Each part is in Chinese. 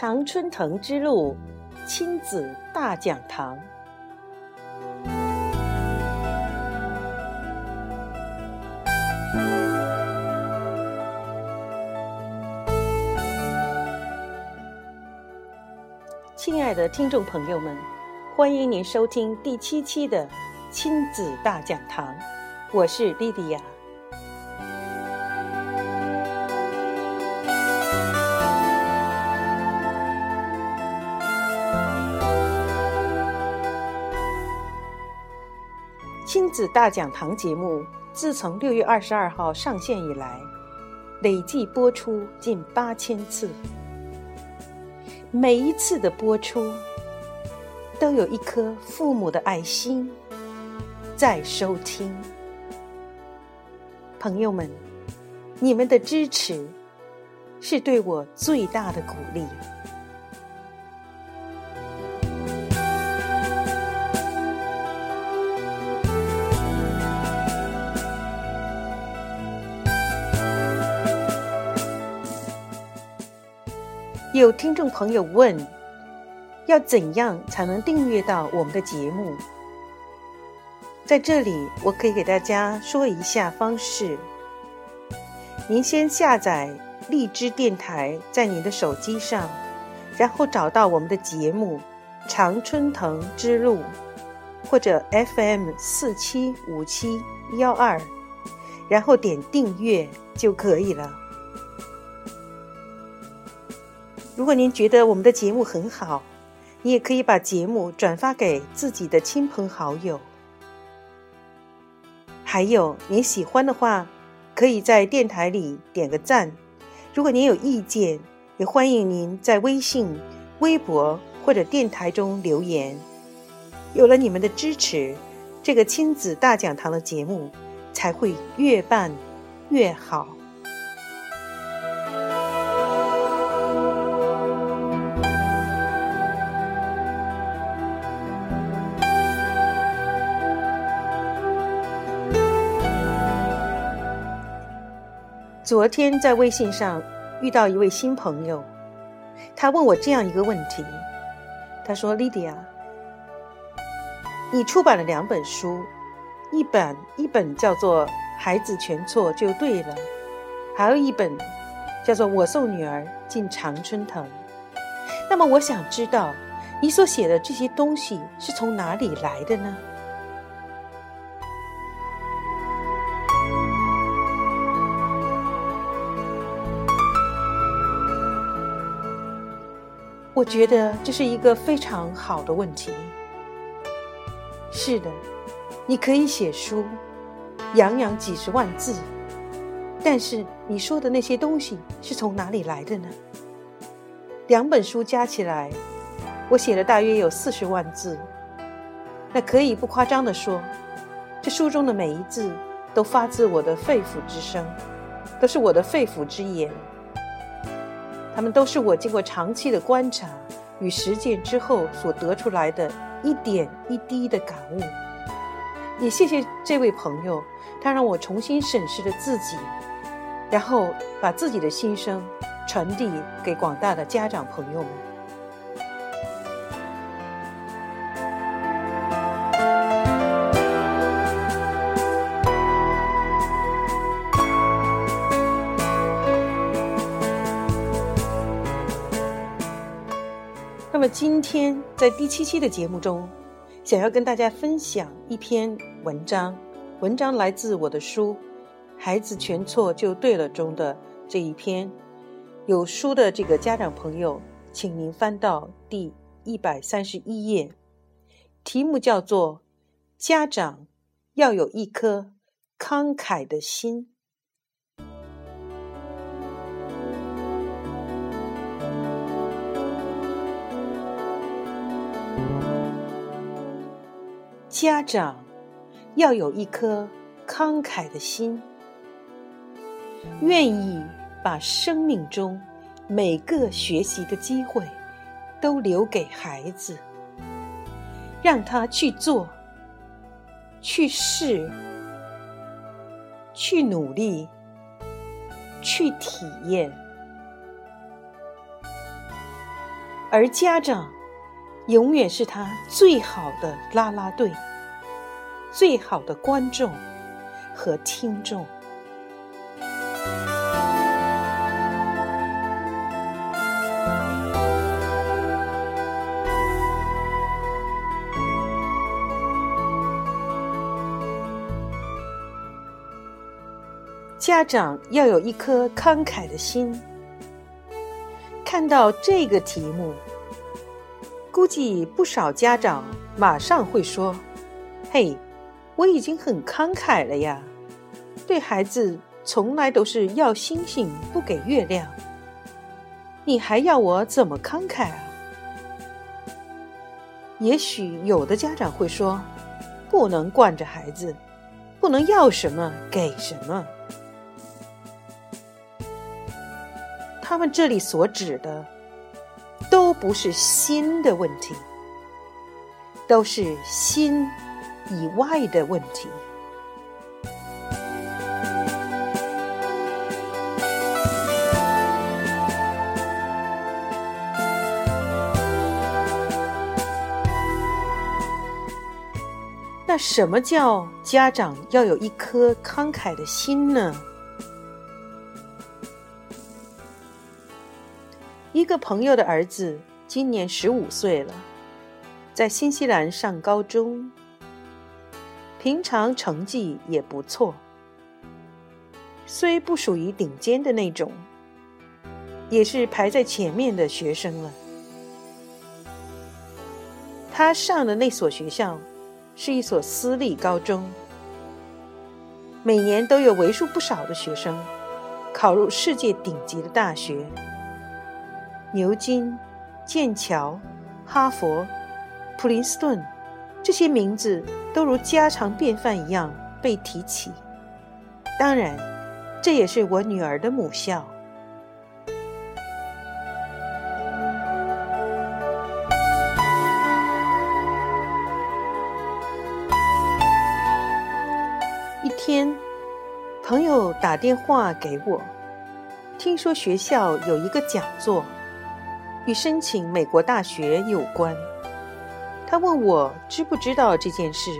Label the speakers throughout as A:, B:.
A: 常春藤之路亲子大讲堂。亲爱的听众朋友们，欢迎您收听第七期的亲子大讲堂，我是莉迪亚。亲子大讲堂节目自从六月二十二号上线以来，累计播出近八千次。每一次的播出，都有一颗父母的爱心在收听。朋友们，你们的支持是对我最大的鼓励。有听众朋友问：要怎样才能订阅到我们的节目？在这里，我可以给大家说一下方式。您先下载荔枝电台，在您的手机上，然后找到我们的节目《常春藤之路》，或者 FM 四七五七幺二，然后点订阅就可以了。如果您觉得我们的节目很好，你也可以把节目转发给自己的亲朋好友。还有，您喜欢的话，可以在电台里点个赞。如果您有意见，也欢迎您在微信、微博或者电台中留言。有了你们的支持，这个亲子大讲堂的节目才会越办越好。昨天在微信上遇到一位新朋友，他问我这样一个问题：他说莉迪亚，你出版了两本书，一本一本叫做《孩子全错就对了》，还有一本叫做《我送女儿进常春藤》。那么我想知道，你所写的这些东西是从哪里来的呢？我觉得这是一个非常好的问题。是的，你可以写书，洋洋几十万字，但是你说的那些东西是从哪里来的呢？两本书加起来，我写了大约有四十万字。那可以不夸张的说，这书中的每一字都发自我的肺腑之声，都是我的肺腑之言。他们都是我经过长期的观察与实践之后所得出来的一点一滴的感悟。也谢谢这位朋友，他让我重新审视了自己，然后把自己的心声传递给广大的家长朋友们。今天在第七期的节目中，想要跟大家分享一篇文章，文章来自我的书《孩子全错就对了》中的这一篇。有书的这个家长朋友，请您翻到第一百三十一页，题目叫做《家长要有一颗慷慨的心》。家长要有一颗慷慨的心，愿意把生命中每个学习的机会都留给孩子，让他去做，去试、去努力、去体验，而家长永远是他最好的啦啦队、最好的观众和听众。家长要有一颗慷慨的心。看到这个题目，估计不少家长马上会说：“嘿，我已经很慷慨了呀，对孩子从来都是要星星不给月亮，你还要我怎么慷慨啊？”也许有的家长会说：“不能惯着孩子，不能要什么给什么。”他们这里所指的，都不是心的问题，都是心以外的问题。那什么叫家长要有一颗慷慨的心呢？一个朋友的儿子今年十五岁了，在新西兰上高中，平常成绩也不错，虽不属于顶尖的那种，也是排在前面的学生了。他上的那所学校是一所私立高中，每年都有为数不少的学生考入世界顶级的大学。牛津、剑桥、哈佛、普林斯顿，这些名字都如家常便饭一样被提起。当然，这也是我女儿的母校。一天，朋友打电话给我，听说学校有一个讲座。与申请美国大学有关，他问我知不知道这件事，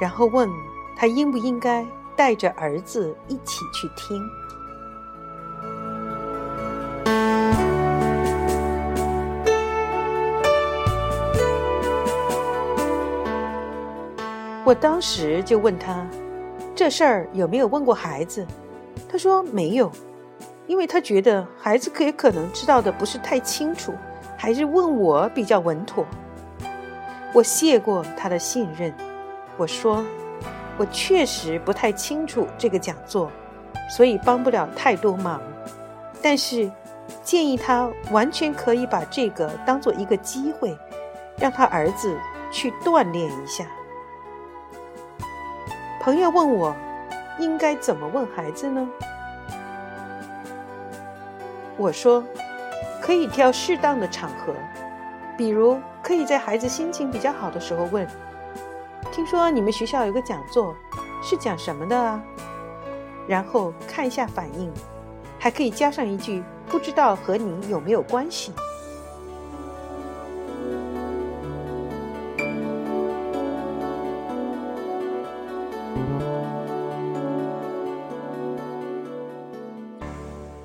A: 然后问他应不应该带着儿子一起去听。我当时就问他，这事儿有没有问过孩子？他说没有。因为他觉得孩子可也可能知道的不是太清楚，还是问我比较稳妥。我谢过他的信任，我说我确实不太清楚这个讲座，所以帮不了太多忙。但是建议他完全可以把这个当做一个机会，让他儿子去锻炼一下。朋友问我应该怎么问孩子呢？我说，可以挑适当的场合，比如可以在孩子心情比较好的时候问：“听说你们学校有个讲座，是讲什么的啊？”然后看一下反应，还可以加上一句：“不知道和你有没有关系。”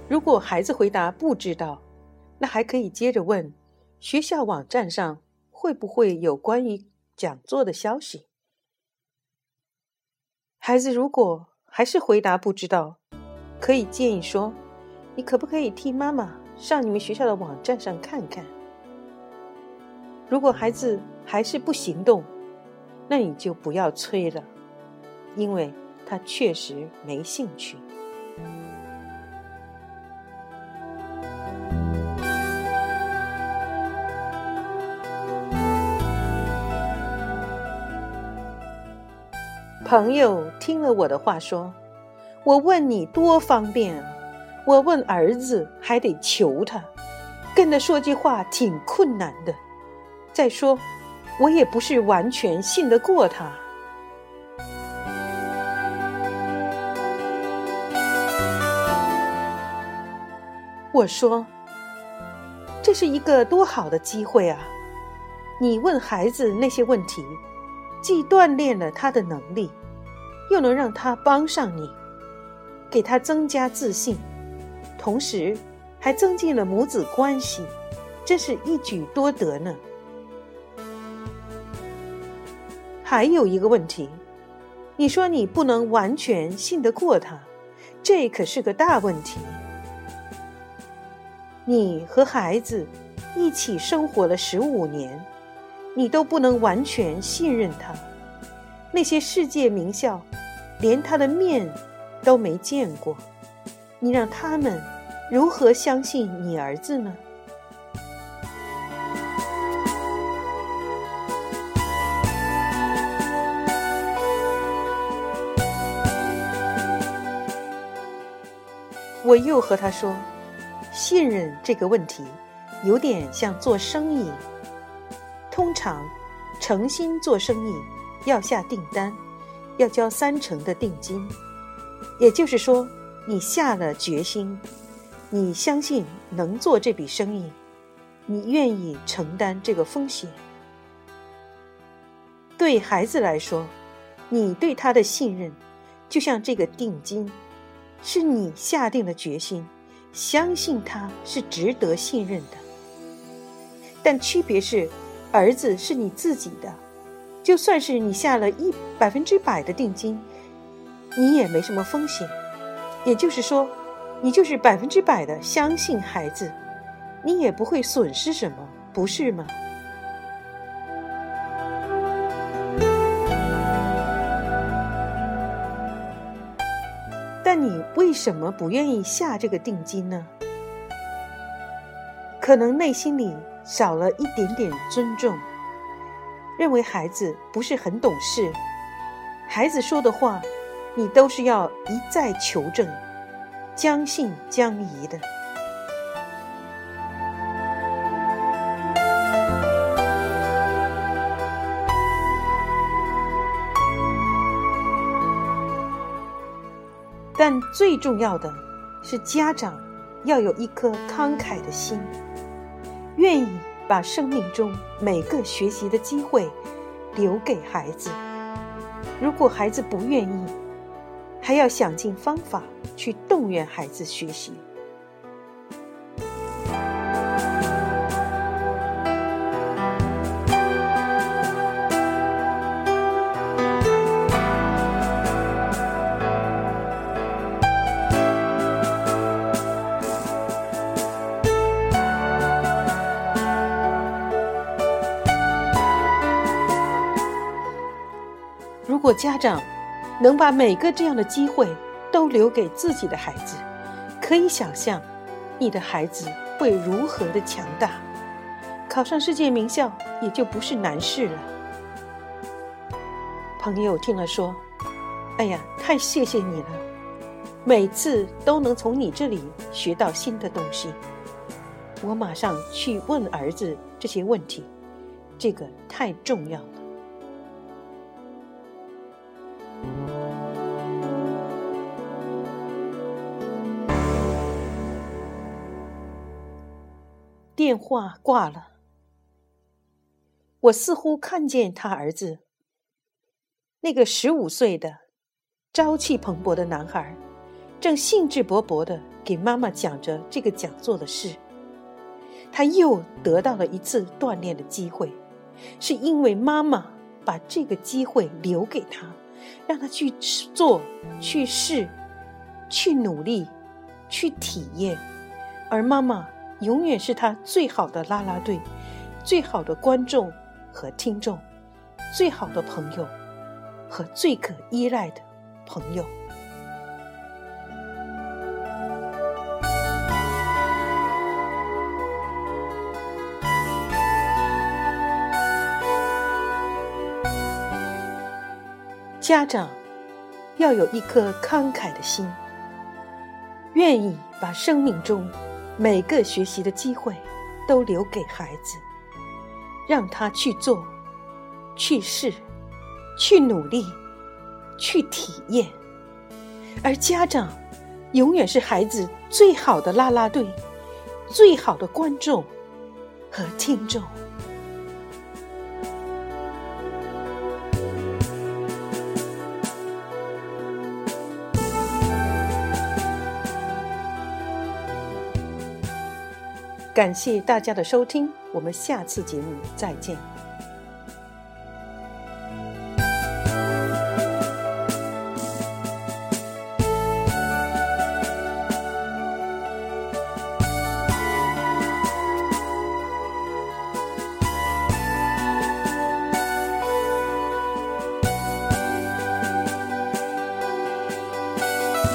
A: 如果孩子回答不知道，那还可以接着问：学校网站上会不会有关于讲座的消息？孩子如果还是回答不知道，可以建议说：你可不可以替妈妈上你们学校的网站上看看？如果孩子还是不行动，那你就不要催了，因为他确实没兴趣。朋友听了我的话说我问你多方便啊我问儿子还得求他跟他说句话挺困难的。再说我也不是完全信得过他。我说这是一个多好的机会啊你问孩子那些问题既锻炼了他的能力又能让他帮上你，给他增加自信，同时还增进了母子关系，真是一举多得呢。”还有一个问题，你说你不能完全信得过他，这可是个大问题。你和孩子一起生活了十五年，你都不能完全信任他。那些世界名校，连他的面都没见过，你让他们如何相信你儿子呢？我又和他说。信任这个问题，有点像做生意。通常，诚心做生意要下订单，要交三成的定金。也就是说，你下了决心，你相信能做这笔生意，你愿意承担这个风险。对孩子来说，你对他的信任，就像这个定金，是你下定了决心。相信他是值得信任的，但区别是，儿子是你自己的，就算是你下了一百分之百的定金，你也没什么风险。也就是说，你就是百分之百的相信孩子，你也不会损失什么，不是吗？但你为什么不愿意下这个定金呢？可能内心里少了一点点尊重，认为孩子不是很懂事，孩子说的话，你都是要一再求证，将信将疑的。但最重要的是，家长要有一颗慷慨的心，愿意把生命中每个学习的机会留给孩子。如果孩子不愿意，还要想尽方法去动员孩子学习。果家长能把每个这样的机会都留给自己的孩子，可以想象，你的孩子会如何的强大，考上世界名校也就不是难事了。朋友听了说：“哎呀，太谢谢你了，每次都能从你这里学到新的东西。”我马上去问儿子这些问题，这个太重要了。电话挂了，我似乎看见他儿子，那个十五岁的、朝气蓬勃的男孩，正兴致勃勃的给妈妈讲着这个讲座的事。他又得到了一次锻炼的机会，是因为妈妈把这个机会留给他，让他去做、去试、去努力、去体验，而妈妈。永远是他最好的啦啦队，最好的观众和听众，最好的朋友和最可依赖的朋友。家长要有一颗慷慨的心，愿意把生命中。每个学习的机会都留给孩子，让他去做、去试、去努力、去体验。而家长永远是孩子最好的啦啦队，最好的观众和听众。感谢大家的收听，我们下次节目再见。